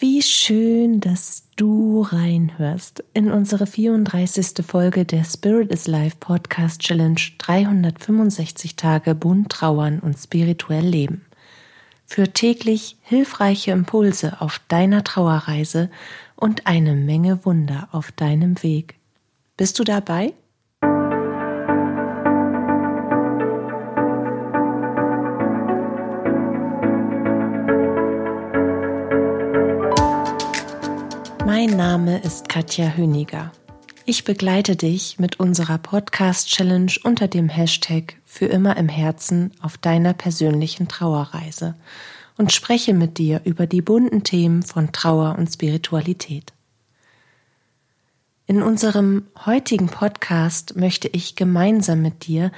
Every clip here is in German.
Wie schön, dass du reinhörst in unsere 34. Folge der Spirit is Life Podcast Challenge 365 Tage bunt trauern und spirituell leben. Für täglich hilfreiche Impulse auf deiner Trauerreise und eine Menge Wunder auf deinem Weg. Bist du dabei? Mein Name ist Katja Hüniger. Ich begleite dich mit unserer Podcast-Challenge unter dem Hashtag Für immer im Herzen auf deiner persönlichen Trauerreise und spreche mit dir über die bunten Themen von Trauer und Spiritualität. In unserem heutigen Podcast möchte ich gemeinsam mit dir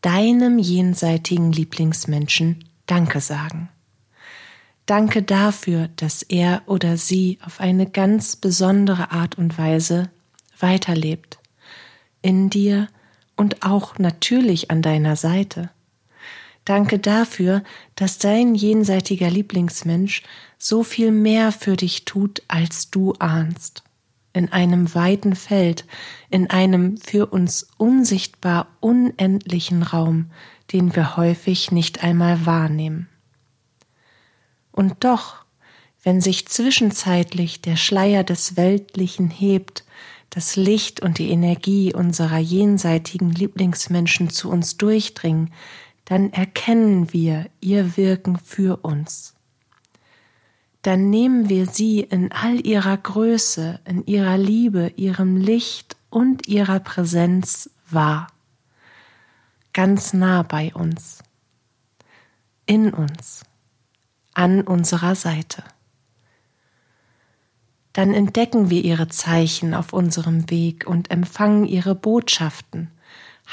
deinem jenseitigen Lieblingsmenschen Danke sagen. Danke dafür, dass er oder sie auf eine ganz besondere Art und Weise weiterlebt. In dir und auch natürlich an deiner Seite. Danke dafür, dass dein jenseitiger Lieblingsmensch so viel mehr für dich tut, als du ahnst. In einem weiten Feld, in einem für uns unsichtbar unendlichen Raum, den wir häufig nicht einmal wahrnehmen. Und doch, wenn sich zwischenzeitlich der Schleier des Weltlichen hebt, das Licht und die Energie unserer jenseitigen Lieblingsmenschen zu uns durchdringen, dann erkennen wir ihr Wirken für uns. Dann nehmen wir sie in all ihrer Größe, in ihrer Liebe, ihrem Licht und ihrer Präsenz wahr. Ganz nah bei uns, in uns an unserer Seite. Dann entdecken wir ihre Zeichen auf unserem Weg und empfangen ihre Botschaften,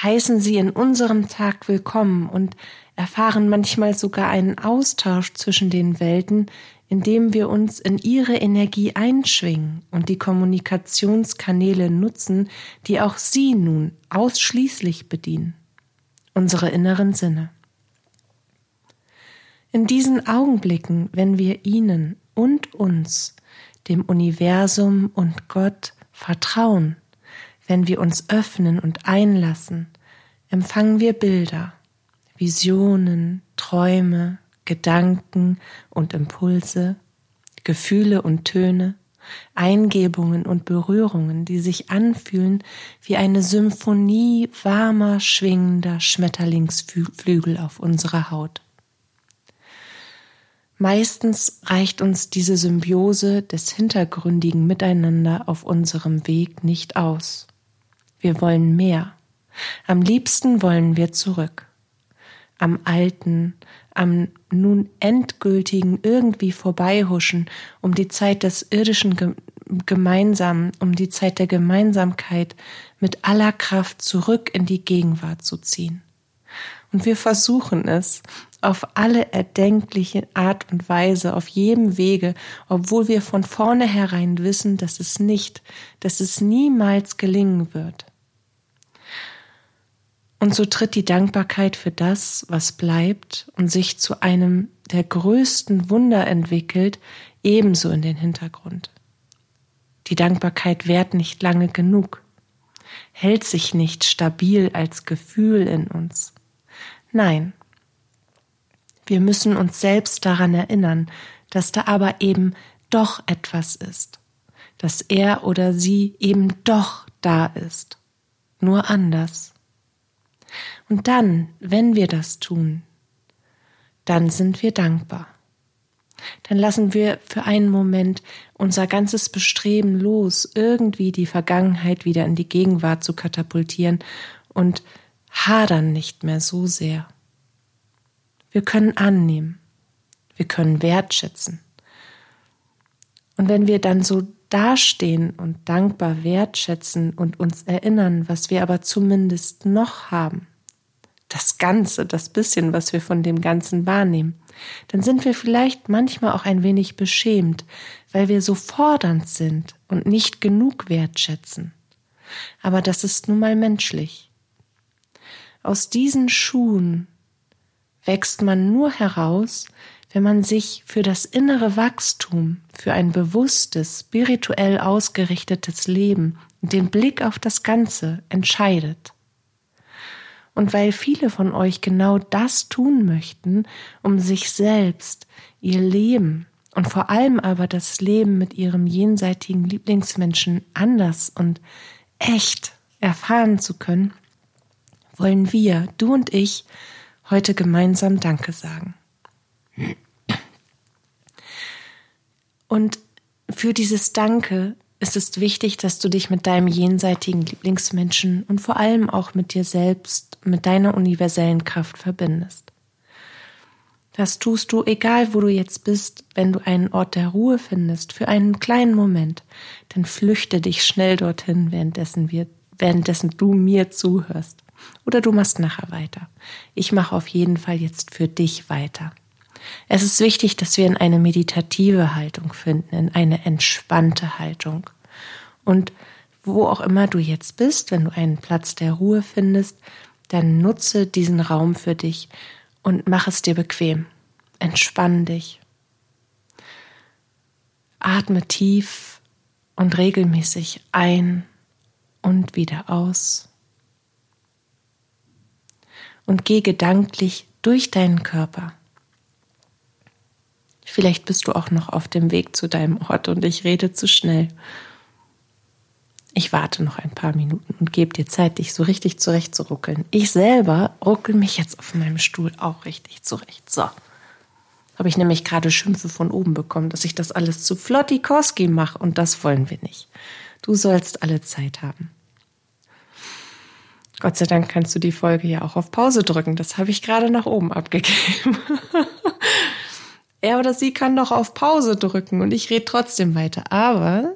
heißen sie in unserem Tag willkommen und erfahren manchmal sogar einen Austausch zwischen den Welten, indem wir uns in ihre Energie einschwingen und die Kommunikationskanäle nutzen, die auch sie nun ausschließlich bedienen, unsere inneren Sinne. In diesen Augenblicken, wenn wir ihnen und uns, dem Universum und Gott vertrauen, wenn wir uns öffnen und einlassen, empfangen wir Bilder, Visionen, Träume, Gedanken und Impulse, Gefühle und Töne, Eingebungen und Berührungen, die sich anfühlen wie eine Symphonie warmer, schwingender Schmetterlingsflügel auf unserer Haut. Meistens reicht uns diese Symbiose des hintergründigen Miteinander auf unserem Weg nicht aus. Wir wollen mehr. Am liebsten wollen wir zurück. Am alten, am nun endgültigen irgendwie vorbeihuschen, um die Zeit des irdischen Gemeinsamen, um die Zeit der Gemeinsamkeit mit aller Kraft zurück in die Gegenwart zu ziehen. Und wir versuchen es auf alle erdenkliche Art und Weise, auf jedem Wege, obwohl wir von vornherein wissen, dass es nicht, dass es niemals gelingen wird. Und so tritt die Dankbarkeit für das, was bleibt und sich zu einem der größten Wunder entwickelt, ebenso in den Hintergrund. Die Dankbarkeit währt nicht lange genug, hält sich nicht stabil als Gefühl in uns. Nein, wir müssen uns selbst daran erinnern, dass da aber eben doch etwas ist, dass er oder sie eben doch da ist, nur anders. Und dann, wenn wir das tun, dann sind wir dankbar. Dann lassen wir für einen Moment unser ganzes Bestreben los, irgendwie die Vergangenheit wieder in die Gegenwart zu katapultieren und hadern nicht mehr so sehr. Wir können annehmen. Wir können wertschätzen. Und wenn wir dann so dastehen und dankbar wertschätzen und uns erinnern, was wir aber zumindest noch haben, das Ganze, das bisschen, was wir von dem Ganzen wahrnehmen, dann sind wir vielleicht manchmal auch ein wenig beschämt, weil wir so fordernd sind und nicht genug wertschätzen. Aber das ist nun mal menschlich. Aus diesen Schuhen wächst man nur heraus, wenn man sich für das innere Wachstum, für ein bewusstes, spirituell ausgerichtetes Leben und den Blick auf das Ganze entscheidet. Und weil viele von euch genau das tun möchten, um sich selbst, ihr Leben und vor allem aber das Leben mit ihrem jenseitigen Lieblingsmenschen anders und echt erfahren zu können, wollen wir, du und ich, heute gemeinsam Danke sagen. Und für dieses Danke ist es wichtig, dass du dich mit deinem jenseitigen Lieblingsmenschen und vor allem auch mit dir selbst, mit deiner universellen Kraft verbindest. Das tust du, egal wo du jetzt bist, wenn du einen Ort der Ruhe findest, für einen kleinen Moment, dann flüchte dich schnell dorthin, währenddessen, wir, währenddessen du mir zuhörst. Oder du machst nachher weiter. Ich mache auf jeden Fall jetzt für dich weiter. Es ist wichtig, dass wir in eine meditative Haltung finden, in eine entspannte Haltung. Und wo auch immer du jetzt bist, wenn du einen Platz der Ruhe findest, dann nutze diesen Raum für dich und mach es dir bequem. Entspann dich. Atme tief und regelmäßig ein und wieder aus. Und geh gedanklich durch deinen Körper. Vielleicht bist du auch noch auf dem Weg zu deinem Ort und ich rede zu schnell. Ich warte noch ein paar Minuten und gebe dir Zeit, dich so richtig zurechtzuruckeln. Ich selber ruckel mich jetzt auf meinem Stuhl auch richtig zurecht. So. Habe ich nämlich gerade Schimpfe von oben bekommen, dass ich das alles zu Flottikowski mache und das wollen wir nicht. Du sollst alle Zeit haben. Gott sei Dank kannst du die Folge ja auch auf Pause drücken. Das habe ich gerade nach oben abgegeben. er oder sie kann doch auf Pause drücken und ich rede trotzdem weiter. Aber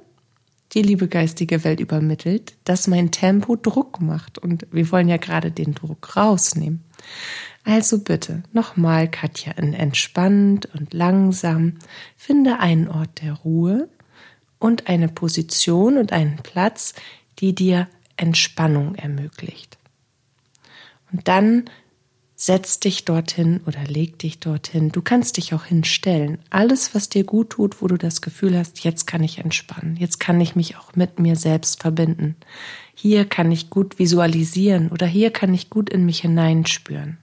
die liebe geistige Welt übermittelt, dass mein Tempo Druck macht und wir wollen ja gerade den Druck rausnehmen. Also bitte nochmal, Katja, in entspannt und langsam finde einen Ort der Ruhe und eine Position und einen Platz, die dir Entspannung ermöglicht. Und dann Setz dich dorthin oder leg dich dorthin. Du kannst dich auch hinstellen. Alles, was dir gut tut, wo du das Gefühl hast, jetzt kann ich entspannen. Jetzt kann ich mich auch mit mir selbst verbinden. Hier kann ich gut visualisieren oder hier kann ich gut in mich hineinspüren.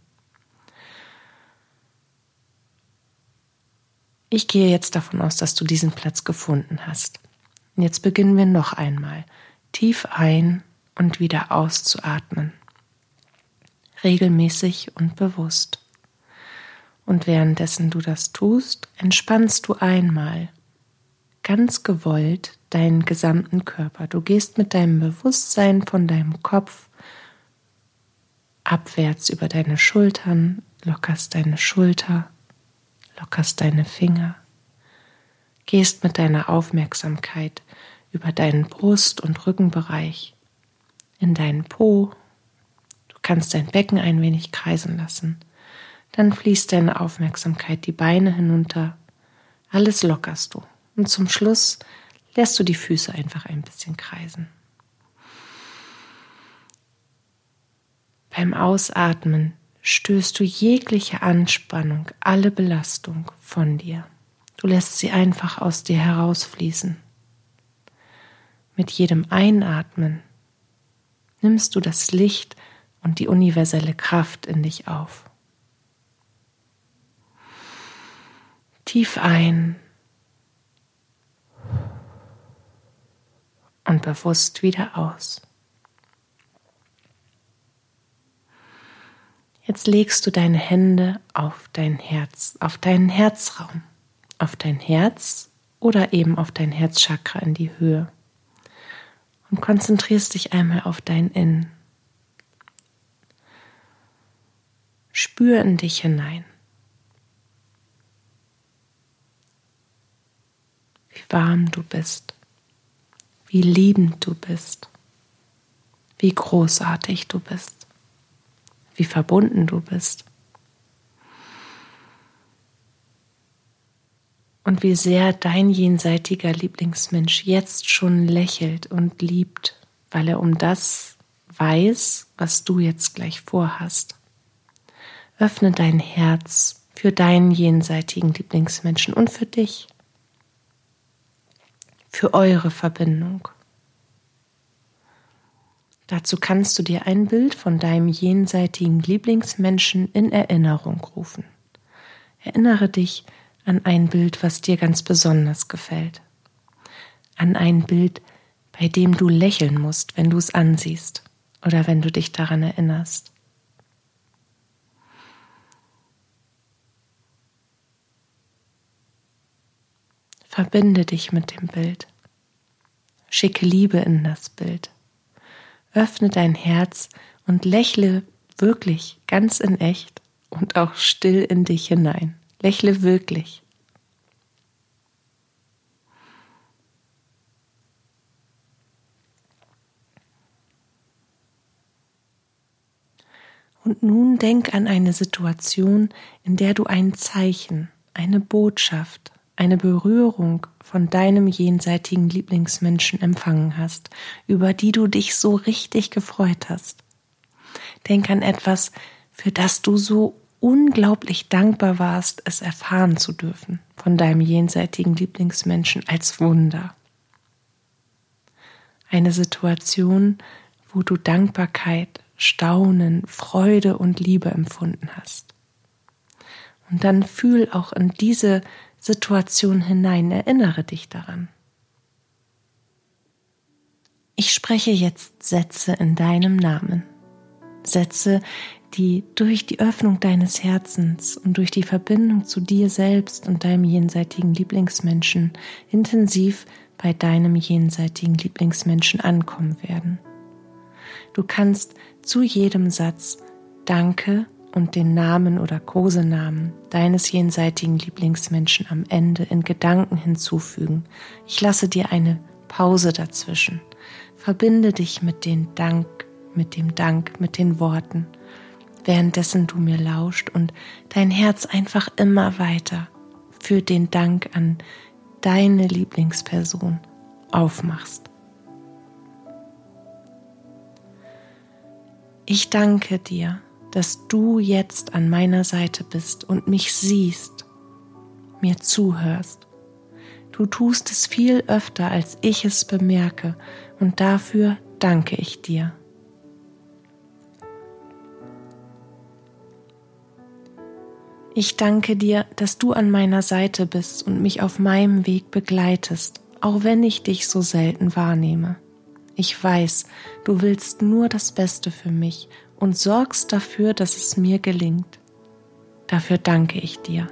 Ich gehe jetzt davon aus, dass du diesen Platz gefunden hast. Jetzt beginnen wir noch einmal. Tief ein und wieder auszuatmen regelmäßig und bewusst. Und währenddessen du das tust, entspannst du einmal ganz gewollt deinen gesamten Körper. Du gehst mit deinem Bewusstsein von deinem Kopf abwärts über deine Schultern, lockerst deine Schulter, lockerst deine Finger, gehst mit deiner Aufmerksamkeit über deinen Brust- und Rückenbereich in deinen Po kannst dein Becken ein wenig kreisen lassen. Dann fließt deine Aufmerksamkeit die Beine hinunter. Alles lockerst du. Und zum Schluss lässt du die Füße einfach ein bisschen kreisen. Beim Ausatmen stößt du jegliche Anspannung, alle Belastung von dir. Du lässt sie einfach aus dir herausfließen. Mit jedem Einatmen nimmst du das Licht und die universelle Kraft in dich auf. Tief ein und bewusst wieder aus. Jetzt legst du deine Hände auf dein Herz, auf deinen Herzraum, auf dein Herz oder eben auf dein Herzchakra in die Höhe und konzentrierst dich einmal auf dein Innen. Spür in dich hinein. Wie warm du bist, wie liebend du bist, wie großartig du bist, wie verbunden du bist. Und wie sehr dein jenseitiger Lieblingsmensch jetzt schon lächelt und liebt, weil er um das weiß, was du jetzt gleich vorhast. Öffne dein Herz für deinen jenseitigen Lieblingsmenschen und für dich, für eure Verbindung. Dazu kannst du dir ein Bild von deinem jenseitigen Lieblingsmenschen in Erinnerung rufen. Erinnere dich an ein Bild, was dir ganz besonders gefällt. An ein Bild, bei dem du lächeln musst, wenn du es ansiehst oder wenn du dich daran erinnerst. Verbinde dich mit dem Bild. Schicke Liebe in das Bild. Öffne dein Herz und lächle wirklich ganz in echt und auch still in dich hinein. Lächle wirklich. Und nun denk an eine Situation, in der du ein Zeichen, eine Botschaft, eine Berührung von deinem jenseitigen Lieblingsmenschen empfangen hast, über die du dich so richtig gefreut hast. Denk an etwas, für das du so unglaublich dankbar warst, es erfahren zu dürfen von deinem jenseitigen Lieblingsmenschen als Wunder. Eine Situation, wo du Dankbarkeit, Staunen, Freude und Liebe empfunden hast. Und dann fühl auch in diese Situation hinein, erinnere dich daran. Ich spreche jetzt Sätze in deinem Namen. Sätze, die durch die Öffnung deines Herzens und durch die Verbindung zu dir selbst und deinem jenseitigen Lieblingsmenschen intensiv bei deinem jenseitigen Lieblingsmenschen ankommen werden. Du kannst zu jedem Satz Danke und den Namen oder Kosenamen deines jenseitigen Lieblingsmenschen am Ende in Gedanken hinzufügen. Ich lasse dir eine Pause dazwischen. Verbinde dich mit dem Dank, mit dem Dank, mit den Worten, währenddessen du mir lauscht und dein Herz einfach immer weiter für den Dank an deine Lieblingsperson aufmachst. Ich danke dir dass du jetzt an meiner Seite bist und mich siehst, mir zuhörst. Du tust es viel öfter, als ich es bemerke, und dafür danke ich dir. Ich danke dir, dass du an meiner Seite bist und mich auf meinem Weg begleitest, auch wenn ich dich so selten wahrnehme. Ich weiß, du willst nur das Beste für mich und sorgst dafür, dass es mir gelingt. Dafür danke ich dir.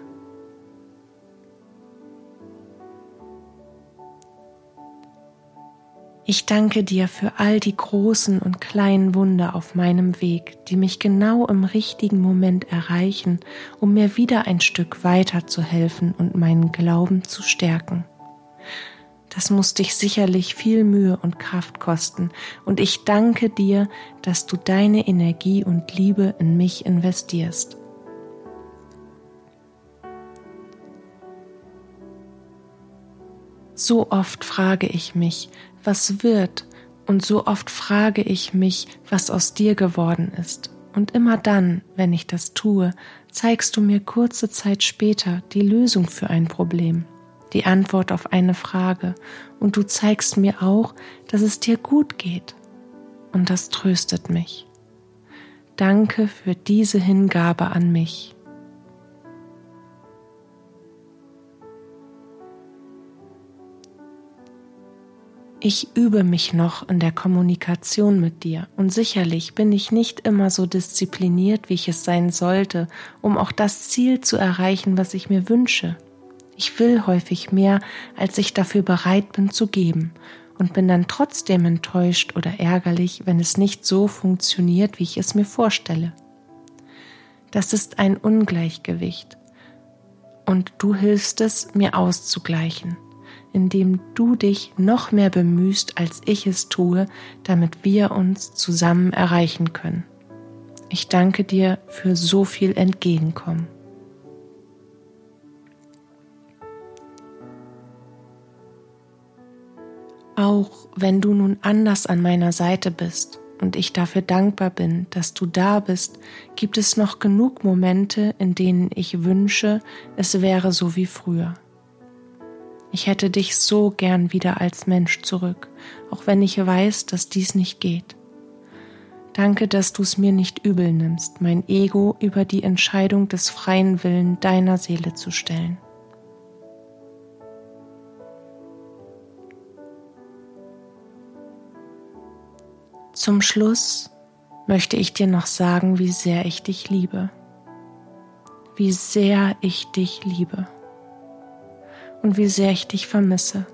Ich danke dir für all die großen und kleinen Wunder auf meinem Weg, die mich genau im richtigen Moment erreichen, um mir wieder ein Stück weiter zu helfen und meinen Glauben zu stärken. Das muss dich sicherlich viel Mühe und Kraft kosten, und ich danke dir, dass du deine Energie und Liebe in mich investierst. So oft frage ich mich, was wird, und so oft frage ich mich, was aus dir geworden ist. Und immer dann, wenn ich das tue, zeigst du mir kurze Zeit später die Lösung für ein Problem die Antwort auf eine Frage und du zeigst mir auch, dass es dir gut geht. Und das tröstet mich. Danke für diese Hingabe an mich. Ich übe mich noch in der Kommunikation mit dir und sicherlich bin ich nicht immer so diszipliniert, wie ich es sein sollte, um auch das Ziel zu erreichen, was ich mir wünsche. Ich will häufig mehr, als ich dafür bereit bin zu geben und bin dann trotzdem enttäuscht oder ärgerlich, wenn es nicht so funktioniert, wie ich es mir vorstelle. Das ist ein Ungleichgewicht und du hilfst es, mir auszugleichen, indem du dich noch mehr bemühst, als ich es tue, damit wir uns zusammen erreichen können. Ich danke dir für so viel Entgegenkommen. Auch wenn du nun anders an meiner Seite bist und ich dafür dankbar bin, dass du da bist, gibt es noch genug Momente, in denen ich wünsche, es wäre so wie früher. Ich hätte dich so gern wieder als Mensch zurück, auch wenn ich weiß, dass dies nicht geht. Danke, dass du es mir nicht übel nimmst, mein Ego über die Entscheidung des freien Willen deiner Seele zu stellen. Zum Schluss möchte ich dir noch sagen, wie sehr ich dich liebe. Wie sehr ich dich liebe. Und wie sehr ich dich vermisse.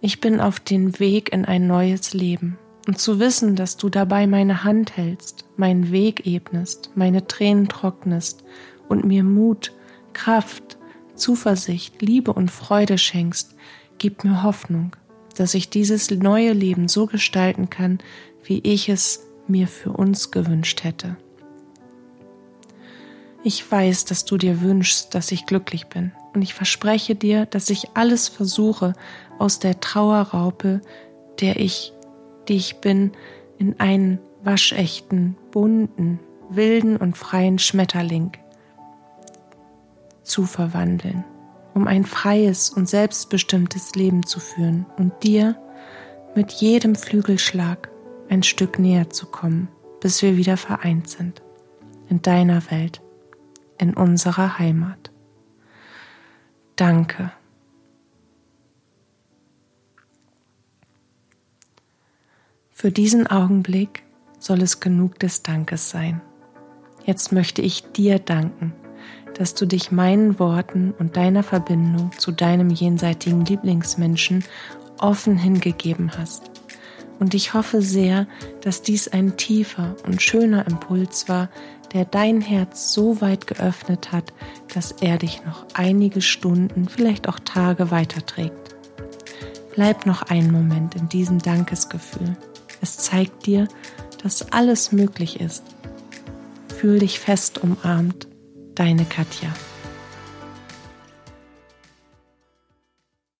Ich bin auf dem Weg in ein neues Leben. Und zu wissen, dass du dabei meine Hand hältst, meinen Weg ebnest, meine Tränen trocknest und mir Mut, Kraft, Zuversicht, Liebe und Freude schenkst, gibt mir Hoffnung dass ich dieses neue Leben so gestalten kann, wie ich es mir für uns gewünscht hätte. Ich weiß, dass du dir wünschst, dass ich glücklich bin, und ich verspreche dir, dass ich alles versuche, aus der Trauerraupe, der ich, die ich bin, in einen waschechten, bunten, wilden und freien Schmetterling zu verwandeln um ein freies und selbstbestimmtes Leben zu führen und dir mit jedem Flügelschlag ein Stück näher zu kommen, bis wir wieder vereint sind. In deiner Welt, in unserer Heimat. Danke. Für diesen Augenblick soll es genug des Dankes sein. Jetzt möchte ich dir danken dass du dich meinen Worten und deiner Verbindung zu deinem jenseitigen Lieblingsmenschen offen hingegeben hast. Und ich hoffe sehr, dass dies ein tiefer und schöner Impuls war, der dein Herz so weit geöffnet hat, dass er dich noch einige Stunden, vielleicht auch Tage weiterträgt. Bleib noch einen Moment in diesem Dankesgefühl. Es zeigt dir, dass alles möglich ist. Fühl dich fest umarmt Deine Katja.